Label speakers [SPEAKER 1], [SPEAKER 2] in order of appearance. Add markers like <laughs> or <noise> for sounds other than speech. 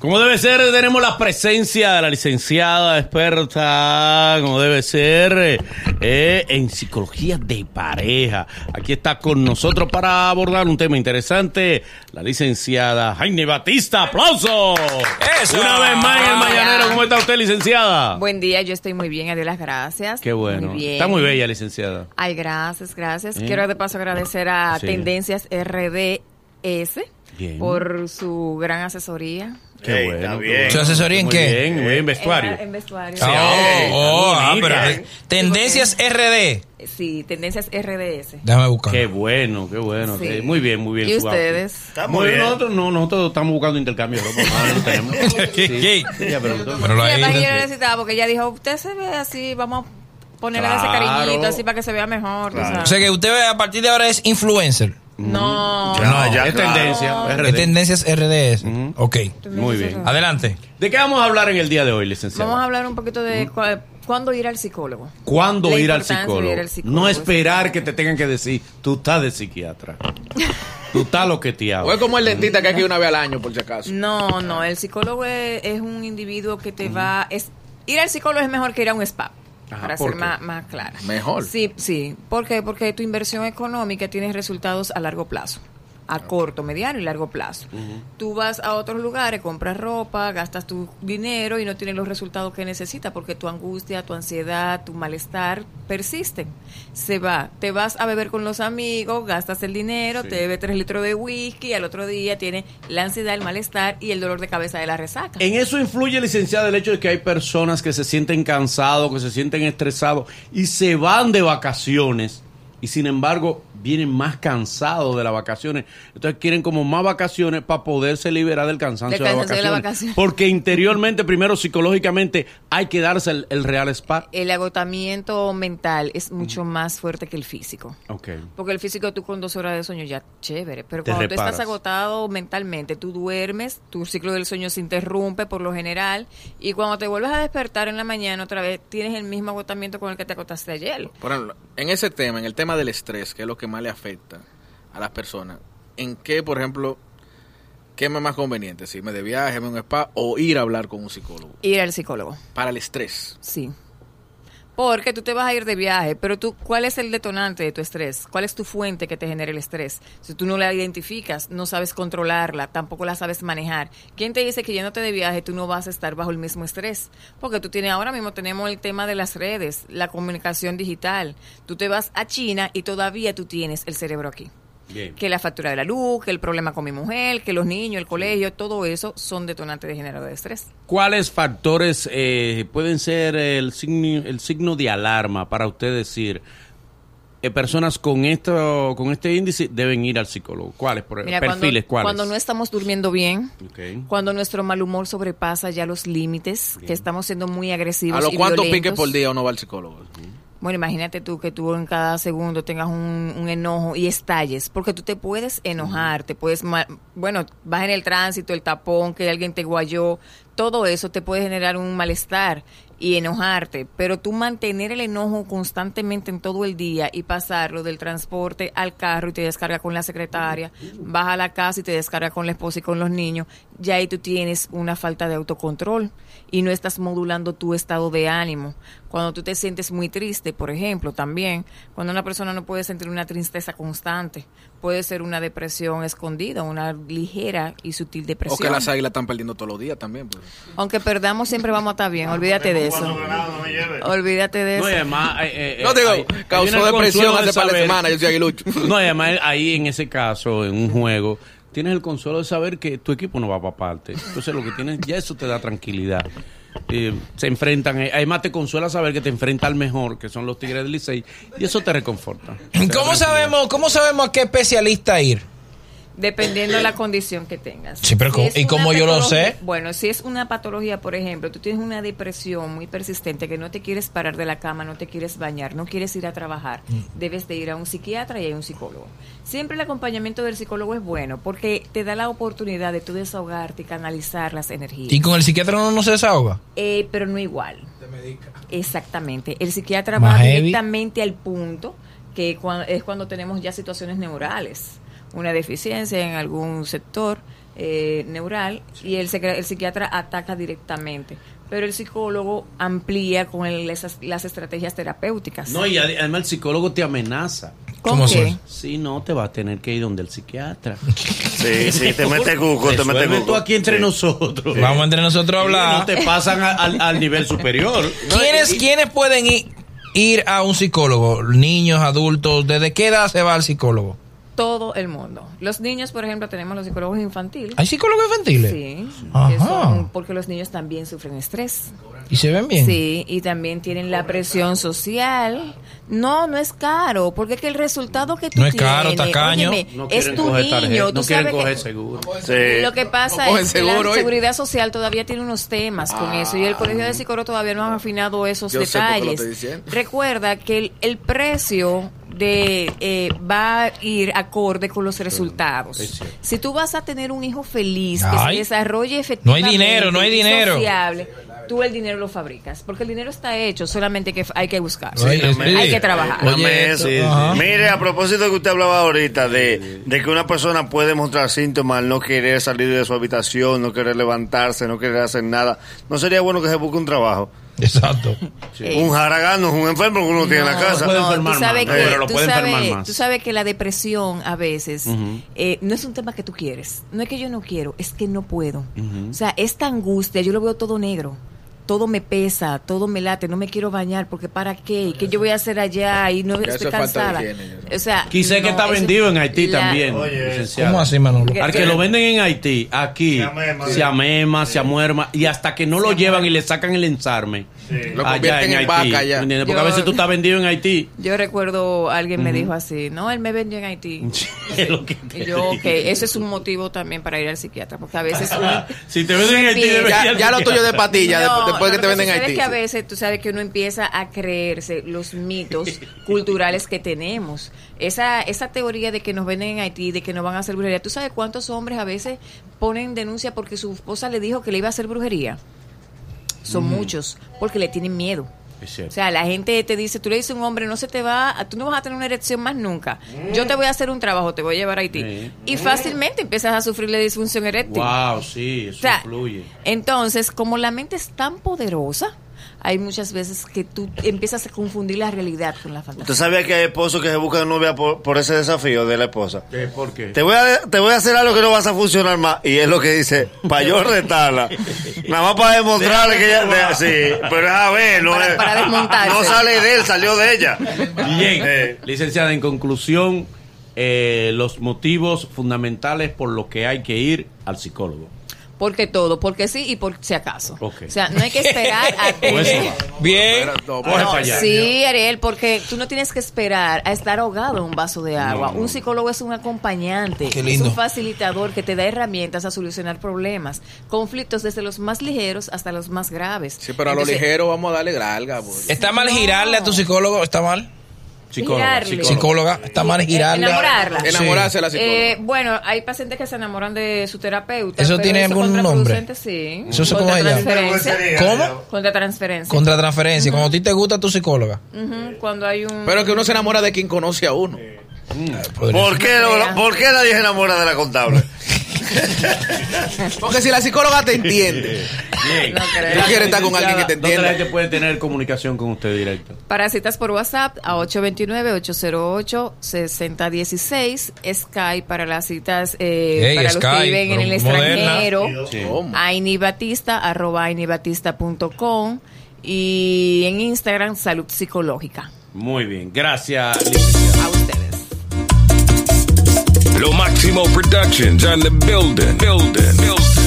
[SPEAKER 1] Como debe ser, tenemos la presencia de la licenciada experta, como debe ser, eh, en psicología de pareja. Aquí está con nosotros para abordar un tema interesante, la licenciada Jaime Batista. ¡Aplauso!
[SPEAKER 2] Eso.
[SPEAKER 1] Una vez más en el Mañanero. ¿Cómo está usted, licenciada?
[SPEAKER 3] Buen día, yo estoy muy bien, adiós las gracias.
[SPEAKER 1] Qué bueno.
[SPEAKER 3] Muy bien.
[SPEAKER 1] Está muy bella, licenciada.
[SPEAKER 3] Ay, gracias, gracias.
[SPEAKER 1] ¿Eh?
[SPEAKER 3] Quiero de paso agradecer a
[SPEAKER 1] Sí.
[SPEAKER 3] Tendencias RDS
[SPEAKER 1] Bien.
[SPEAKER 3] por su gran asesoría.
[SPEAKER 1] Qué
[SPEAKER 2] Ey,
[SPEAKER 1] bueno.
[SPEAKER 2] bien.
[SPEAKER 4] ¿Su asesoría en
[SPEAKER 1] Muy
[SPEAKER 4] qué?
[SPEAKER 1] Bien, muy bien, vestuario.
[SPEAKER 3] En, en vestuario.
[SPEAKER 1] Sí,
[SPEAKER 4] Oh, oh, ah, pero tendencias RD.
[SPEAKER 3] Sí, Tendencias RDS.
[SPEAKER 4] Déjame buscar.
[SPEAKER 1] Qué bueno, qué bueno.
[SPEAKER 3] Sí.
[SPEAKER 1] qué- Muy bien, muy bien.
[SPEAKER 3] ¿Y ustedes?
[SPEAKER 1] Muy bien. Nosotros no, nosotros estamos buscando intercambio <laughs> no. <laughs> Sí.
[SPEAKER 4] ¿Qué?
[SPEAKER 1] Ella preguntó.
[SPEAKER 4] Pero lo
[SPEAKER 3] Sí,
[SPEAKER 4] ahí-
[SPEAKER 3] yo necesitaba porque ella dijo, usted se ve así, vamos a ponerle ese
[SPEAKER 1] Claro.
[SPEAKER 3] cariñito así para que se vea mejor.
[SPEAKER 2] Claro.
[SPEAKER 4] O sea que usted a partir de ahora es influencer.
[SPEAKER 3] No.
[SPEAKER 2] Ya,
[SPEAKER 4] No,
[SPEAKER 2] ya,
[SPEAKER 1] es
[SPEAKER 2] claro.
[SPEAKER 1] tendencia.
[SPEAKER 4] Es
[SPEAKER 1] RD.
[SPEAKER 4] tendencias RDS. Ok.
[SPEAKER 1] Muy bien.
[SPEAKER 4] Adelante.
[SPEAKER 1] ¿De qué vamos a hablar en el día de hoy, licenciado?
[SPEAKER 3] Vamos a hablar un poquito de cuándo ir al psicólogo.
[SPEAKER 1] ¿Cuándo ir al, psicólogo?
[SPEAKER 3] ir al psicólogo,
[SPEAKER 1] No esperar que te tengan que decir, tú estás de psiquiatra. <laughs> tú estás lo que te
[SPEAKER 5] O es como el dentista que hay que ir una vez al año, por si acaso.
[SPEAKER 3] No, no, el psicólogo es, es un individuo que te va... Es, ir al psicólogo es mejor que ir a un spa.
[SPEAKER 1] Ajá,
[SPEAKER 3] para
[SPEAKER 1] ¿por
[SPEAKER 3] ser más, más clara.
[SPEAKER 5] Mejor.
[SPEAKER 3] Sí, sí. ¿Por qué? Porque tu inversión económica tiene resultados a largo plazo. A corto, mediano y largo plazo. Tú vas a otros lugares, compras ropa, gastas tu dinero y no tienes los resultados que necesitas porque tu angustia, tu ansiedad, tu malestar persisten. Se va. Te vas a beber con los amigos, gastas el dinero, te bebes tres litros de whisky y al otro día tienes la ansiedad, el malestar y el dolor de cabeza de la resaca.
[SPEAKER 1] En eso influye, licenciada, el hecho de que hay personas que se sienten cansados, que se sienten estresados y se van de vacaciones y sin embargo vienen más cansados de las vacaciones. Entonces quieren como más vacaciones para poderse liberar del cansancio, de, las
[SPEAKER 3] de la
[SPEAKER 1] vacaciones.
[SPEAKER 3] vacación.
[SPEAKER 1] Porque interiormente, primero psicológicamente, hay que darse el, el real spa.
[SPEAKER 3] El agotamiento mental es mucho más fuerte que el físico. Porque el físico tú con dos horas de sueño ya chévere, pero
[SPEAKER 1] Te
[SPEAKER 3] cuando tú estás agotado mentalmente, tú duermes, tu ciclo del sueño se interrumpe por lo general y cuando te vuelves a despertar en la mañana otra vez tienes el mismo agotamiento con el que te acostaste ayer.
[SPEAKER 5] Por ejemplo, en ese tema, en el tema del estrés, que es lo que más le afecta a las personas, ¿en qué, por ejemplo, qué me es más conveniente? Si me de viaje, a un spa o ir a hablar con un psicólogo?
[SPEAKER 3] Ir al psicólogo,
[SPEAKER 5] Para el estrés.
[SPEAKER 3] sí. Porque tú te vas a ir de viaje, pero tú, ¿cuál es el detonante de tu estrés? ¿Cuál es tu fuente que te genera el estrés? Si tú no la identificas, no sabes controlarla, tampoco la sabes manejar. ¿Quién te dice que yéndote de viaje tú no vas a estar bajo el mismo estrés? Porque tú tienes, ahora mismo tenemos el tema de las redes, la comunicación digital. Tú te vas a China y todavía tú tienes el cerebro aquí.
[SPEAKER 1] Bien.
[SPEAKER 3] Que la factura de la luz, que el problema con mi mujer, que los niños, el colegio, todo eso son detonantes de generador de estrés.
[SPEAKER 1] ¿Cuáles factores eh, pueden ser el signo, el signo de alarma para usted decir eh, personas con esto con este índice deben ir al psicólogo? ¿Cuáles? Por,
[SPEAKER 3] Mira,
[SPEAKER 1] perfiles,
[SPEAKER 3] cuando,
[SPEAKER 1] ¿cuáles?
[SPEAKER 3] cuando no estamos durmiendo bien, cuando nuestro mal humor sobrepasa ya los límites, que estamos siendo muy agresivos.
[SPEAKER 5] ¿A los
[SPEAKER 3] y
[SPEAKER 5] cuántos
[SPEAKER 3] violentos.
[SPEAKER 5] piques por día uno va al psicólogo?
[SPEAKER 3] Bueno, imagínate tú que tú en cada segundo tengas un, un enojo y estalles, porque tú te puedes enojar, te puedes, bueno, vas en el tránsito, el tapón, que alguien te guayó, todo eso te puede generar un malestar y enojarte, pero tú mantener el enojo constantemente en todo el día y pasarlo del transporte al carro y te descarga con la secretaria, vas a la casa y te descarga con la esposa y con los niños, ya ahí tú tienes una falta de autocontrol y no estás modulando tu estado de ánimo. Cuando tú te sientes muy triste, por ejemplo, también, cuando una persona no puede sentir una tristeza constante, puede ser una depresión escondida, una ligera y sutil
[SPEAKER 5] O
[SPEAKER 3] depresión.
[SPEAKER 5] que las águilas están perdiendo todos los días también. pues.
[SPEAKER 3] Aunque perdamos, siempre vamos a estar bien, olvídate de eso. Olvídate de eso.
[SPEAKER 1] No, y además, eh, eh,
[SPEAKER 5] No digo,
[SPEAKER 1] hay-
[SPEAKER 5] causó depresión hace par de semanas, yo soy aguilucho. <laughs>
[SPEAKER 1] No, y además ahí en ese caso, en un juego, tienes el consuelo de saber que tu equipo no va para parte. Entonces lo que tienes, ya eso te da tranquilidad. Eh, se enfrentan, eh, además te consuela saber que te enfrenta al mejor, que son los Tigres del Licey, y eso te reconforta.
[SPEAKER 4] ¿Cómo sabemos, ¿Cómo sabemos a qué especialista ir?
[SPEAKER 3] Dependiendo de la condición que tengas.
[SPEAKER 4] Sí, pero ¿cómo-
[SPEAKER 3] es
[SPEAKER 4] y cómo yo lo sé?
[SPEAKER 3] Bueno, si es una patología, por ejemplo, tú tienes una depresión muy persistente que no te quieres parar de la cama, no te quieres bañar, no quieres ir a trabajar,
[SPEAKER 4] Mm.
[SPEAKER 3] debes de ir a un psiquiatra y a un psicólogo. Siempre el acompañamiento del psicólogo es bueno porque te da la oportunidad de tú desahogarte y canalizar las energías.
[SPEAKER 4] ¿Y con el psiquiatra no, no se desahoga?
[SPEAKER 3] Eh, pero no igual. Exactamente. El psiquiatra
[SPEAKER 4] Más
[SPEAKER 3] va
[SPEAKER 4] heavy.
[SPEAKER 3] directamente al punto que es cuando tenemos ya situaciones neurales, una deficiencia en algún sector eh, neural y el, el psiquiatra ataca directamente. Pero el psicólogo amplía con el- esas- las estrategias terapéuticas.
[SPEAKER 1] No, y ade- además el psicólogo te amenaza.
[SPEAKER 3] ¿Con
[SPEAKER 4] ¿Cómo
[SPEAKER 3] qué?
[SPEAKER 1] Si no, te va a tener que ir donde el psiquiatra. <laughs>
[SPEAKER 2] Sí, sí, te mete cuco, te mete cuco.
[SPEAKER 1] tú aquí entre
[SPEAKER 2] Sí.
[SPEAKER 1] nosotros.
[SPEAKER 4] Vamos entre nosotros a hablar.
[SPEAKER 1] No te pasan a- al nivel superior. <laughs>
[SPEAKER 4] ¿Quiénes, ¿Quiénes pueden ir, ir a un psicólogo? Niños, adultos. ¿Desde qué edad se va al psicólogo?
[SPEAKER 3] Todo el mundo. Los niños, por ejemplo, tenemos los psicólogos infantiles.
[SPEAKER 4] ¿Hay psicólogos infantiles?
[SPEAKER 3] Sí,
[SPEAKER 4] Ajá.
[SPEAKER 3] que son- porque los niños también sufren estrés.
[SPEAKER 4] ¿Y se ven bien?
[SPEAKER 3] Sí, y también tienen la presión social. No, no es caro, porque es que el resultado que tú
[SPEAKER 4] No es caro,
[SPEAKER 3] tienes,
[SPEAKER 4] tacaño.
[SPEAKER 3] óyeme,
[SPEAKER 1] No
[SPEAKER 3] es tu
[SPEAKER 1] coger
[SPEAKER 3] niño.
[SPEAKER 1] tarjeta,
[SPEAKER 3] tú
[SPEAKER 1] no quieren
[SPEAKER 3] sabes
[SPEAKER 1] coger
[SPEAKER 3] que-
[SPEAKER 1] seguro.
[SPEAKER 2] Sí.
[SPEAKER 3] Lo que pasa
[SPEAKER 5] No
[SPEAKER 3] es que la seguridad social todavía tiene unos temas con eso y el colegio de psicólogos todavía no ha afinado esos
[SPEAKER 5] Yo sé por qué lo
[SPEAKER 3] detalles. Recuerda que el, el precio de eh, va a ir acorde con los resultados. Si tú vas a tener un hijo feliz que
[SPEAKER 4] Ay.
[SPEAKER 3] se desarrolle
[SPEAKER 4] No
[SPEAKER 3] efectivamente,
[SPEAKER 4] hay dinero, no hay dinero.
[SPEAKER 3] sociable, tú el dinero lo fabricas, porque el dinero está hecho, solamente que hay que buscarlo.
[SPEAKER 4] Oye,
[SPEAKER 3] hay
[SPEAKER 4] sí.
[SPEAKER 3] que trabajar.
[SPEAKER 4] Oye,
[SPEAKER 2] eso. Mire, a propósito que usted hablaba ahorita de, de que una persona puede mostrar síntomas al no querer salir de su habitación, no querer levantarse, no querer hacer nada, ¿no sería bueno que se busque un trabajo?
[SPEAKER 4] Exacto.
[SPEAKER 3] Eh,
[SPEAKER 2] Un jaragán no es un enfermo que uno tiene en la
[SPEAKER 3] No,
[SPEAKER 2] casa.
[SPEAKER 1] puede
[SPEAKER 3] no,
[SPEAKER 1] enfermar
[SPEAKER 3] tú sabes
[SPEAKER 1] más,
[SPEAKER 3] que,
[SPEAKER 1] pero lo
[SPEAKER 3] tú
[SPEAKER 1] puede
[SPEAKER 3] sabes-
[SPEAKER 1] enfermar más.
[SPEAKER 3] tú sabes que la depresión a veces eh, no es un tema que tú quieres. No es que yo no quiero, es que no puedo. O sea, esta angustia, yo lo veo todo negro. Todo me pesa, todo me late, no me quiero bañar porque ¿para qué? ¿Qué yo voy a hacer allá? Y no
[SPEAKER 5] Ya
[SPEAKER 3] estoy
[SPEAKER 5] eso es falta de
[SPEAKER 3] cansada.
[SPEAKER 5] higiene.
[SPEAKER 3] O sea,
[SPEAKER 1] Quise que
[SPEAKER 3] no,
[SPEAKER 1] está
[SPEAKER 3] eso-
[SPEAKER 1] vendido en Haití
[SPEAKER 3] la-
[SPEAKER 1] también,
[SPEAKER 2] Oye.
[SPEAKER 4] ¿Cómo así, Manolo?
[SPEAKER 1] Al que lo venden en Haití, aquí,
[SPEAKER 2] Se amema.
[SPEAKER 1] se amema, se amuerma, y hasta que no lo llevan y le sacan el ensarme.
[SPEAKER 5] Lo convierten en vaca allá.
[SPEAKER 1] ¿entiendes? Porque
[SPEAKER 3] Yo-
[SPEAKER 1] a veces tú estás vendido en Haití.
[SPEAKER 3] Yo recuerdo alguien me dijo así, no, él me vendió en Haití. <laughs>
[SPEAKER 1] Es lo que te
[SPEAKER 3] Y yo, ok, eso es un motivo también para ir al psiquiatra, porque a veces uno, <laughs>
[SPEAKER 1] Si te venden en Haití,
[SPEAKER 3] Empieza.
[SPEAKER 5] Ya, ya lo tuyo de patilla,
[SPEAKER 3] No,
[SPEAKER 5] después, después
[SPEAKER 3] lo
[SPEAKER 5] que te venden en Haití.
[SPEAKER 3] Es que a veces tú sabes que uno empieza a creerse los mitos <laughs> culturales que tenemos. Esa, esa teoría de que nos venden en Haití, de que nos van a hacer brujería. ¿Tú sabes cuántos hombres a veces ponen denuncia porque su esposa le dijo que le iba a hacer brujería? Son muchos, porque le tienen miedo. O sea, la gente te dice, tú le dices a un hombre, no se te va, tú no vas a tener una erección más nunca. Yo te voy a hacer un trabajo, te voy a llevar a Haití.
[SPEAKER 1] Sí.
[SPEAKER 3] Y fácilmente empiezas a sufrir la disfunción eréctil.
[SPEAKER 1] Wow, sí, eso
[SPEAKER 3] O sea,
[SPEAKER 1] influye.
[SPEAKER 3] entonces, como la mente es tan poderosa, hay muchas veces que tú empiezas a confundir la realidad con la
[SPEAKER 2] ¿Usted
[SPEAKER 3] fantasía.
[SPEAKER 2] sabía que hay esposos que se buscan novia por, por ese desafío de la esposa?
[SPEAKER 1] ¿Qué? ¿Por qué?
[SPEAKER 2] Te voy, a, te voy a hacer algo que no vas a funcionar más. Y es lo que dice, para yo retarla. Nada más para demostrarle que ella... de- sí, pero es a ver, no
[SPEAKER 3] Para-
[SPEAKER 2] es-
[SPEAKER 3] para desmontarse.
[SPEAKER 2] No sale de él, salió de ella.
[SPEAKER 1] Bien,
[SPEAKER 2] Eh.
[SPEAKER 1] licenciada, en conclusión, eh, los motivos fundamentales por los que hay que ir al psicólogo.
[SPEAKER 3] Porque todo, porque sí y por si acaso. O sea, no hay que esperar a <laughs>
[SPEAKER 1] va.
[SPEAKER 4] Bien.
[SPEAKER 5] No,
[SPEAKER 3] No,
[SPEAKER 1] allá.
[SPEAKER 3] sí, Ariel, porque tú no tienes que esperar a estar ahogado en un vaso de agua. Un psicólogo es un acompañante,
[SPEAKER 4] Qué
[SPEAKER 3] es un facilitador que te da herramientas a solucionar problemas, conflictos desde los más ligeros hasta los más graves.
[SPEAKER 5] Sí, pero a lo ligero vamos a darle larga. pues.
[SPEAKER 4] ¿Está mal
[SPEAKER 3] No.
[SPEAKER 4] girarle a tu psicólogo? ¿Está mal?
[SPEAKER 1] Psicóloga,
[SPEAKER 3] Girarle.
[SPEAKER 1] psicóloga.
[SPEAKER 4] Psicóloga. ¿Está mal girarle?
[SPEAKER 3] Enamorarla.
[SPEAKER 4] Sí.
[SPEAKER 5] Enamorarse de la psicóloga.
[SPEAKER 3] Eh, bueno, hay pacientes que se enamoran de su terapeuta.
[SPEAKER 4] ¿Eso
[SPEAKER 3] pero
[SPEAKER 4] tiene algún
[SPEAKER 3] contraproducente,
[SPEAKER 4] nombre?
[SPEAKER 3] Sí.
[SPEAKER 4] ¿Eso se
[SPEAKER 3] Contra
[SPEAKER 4] cómo.
[SPEAKER 3] Contra transferencia.
[SPEAKER 4] Contra transferencia. Cuando a ti te gusta tu psicóloga.
[SPEAKER 3] Cuando hay un...
[SPEAKER 5] Pero que uno se enamora de quien conoce a uno.
[SPEAKER 2] ¿Por qué, ¿Por qué nadie se enamora de la contable? <laughs>
[SPEAKER 5] Porque si la psicóloga te entiende.
[SPEAKER 1] Bien.
[SPEAKER 3] No creo.
[SPEAKER 5] Tú quieres estar con alguien que te
[SPEAKER 1] ¿Dónde la
[SPEAKER 5] entienda.
[SPEAKER 1] gente puede tener comunicación con usted directo?
[SPEAKER 3] Para citas por WhatsApp a 829-808-6016. Skype para las citas eh, para los
[SPEAKER 4] Skype,
[SPEAKER 3] que viven en el
[SPEAKER 4] moderna.
[SPEAKER 3] extranjero.
[SPEAKER 1] Sí.
[SPEAKER 5] ¿Cómo?
[SPEAKER 3] Aini Batista, arroba ainibatista.com y en Instagram Salud Psicológica.
[SPEAKER 1] Muy bien, gracias, licenciada.
[SPEAKER 6] Lo Máximo Productions on the building. Building. Building.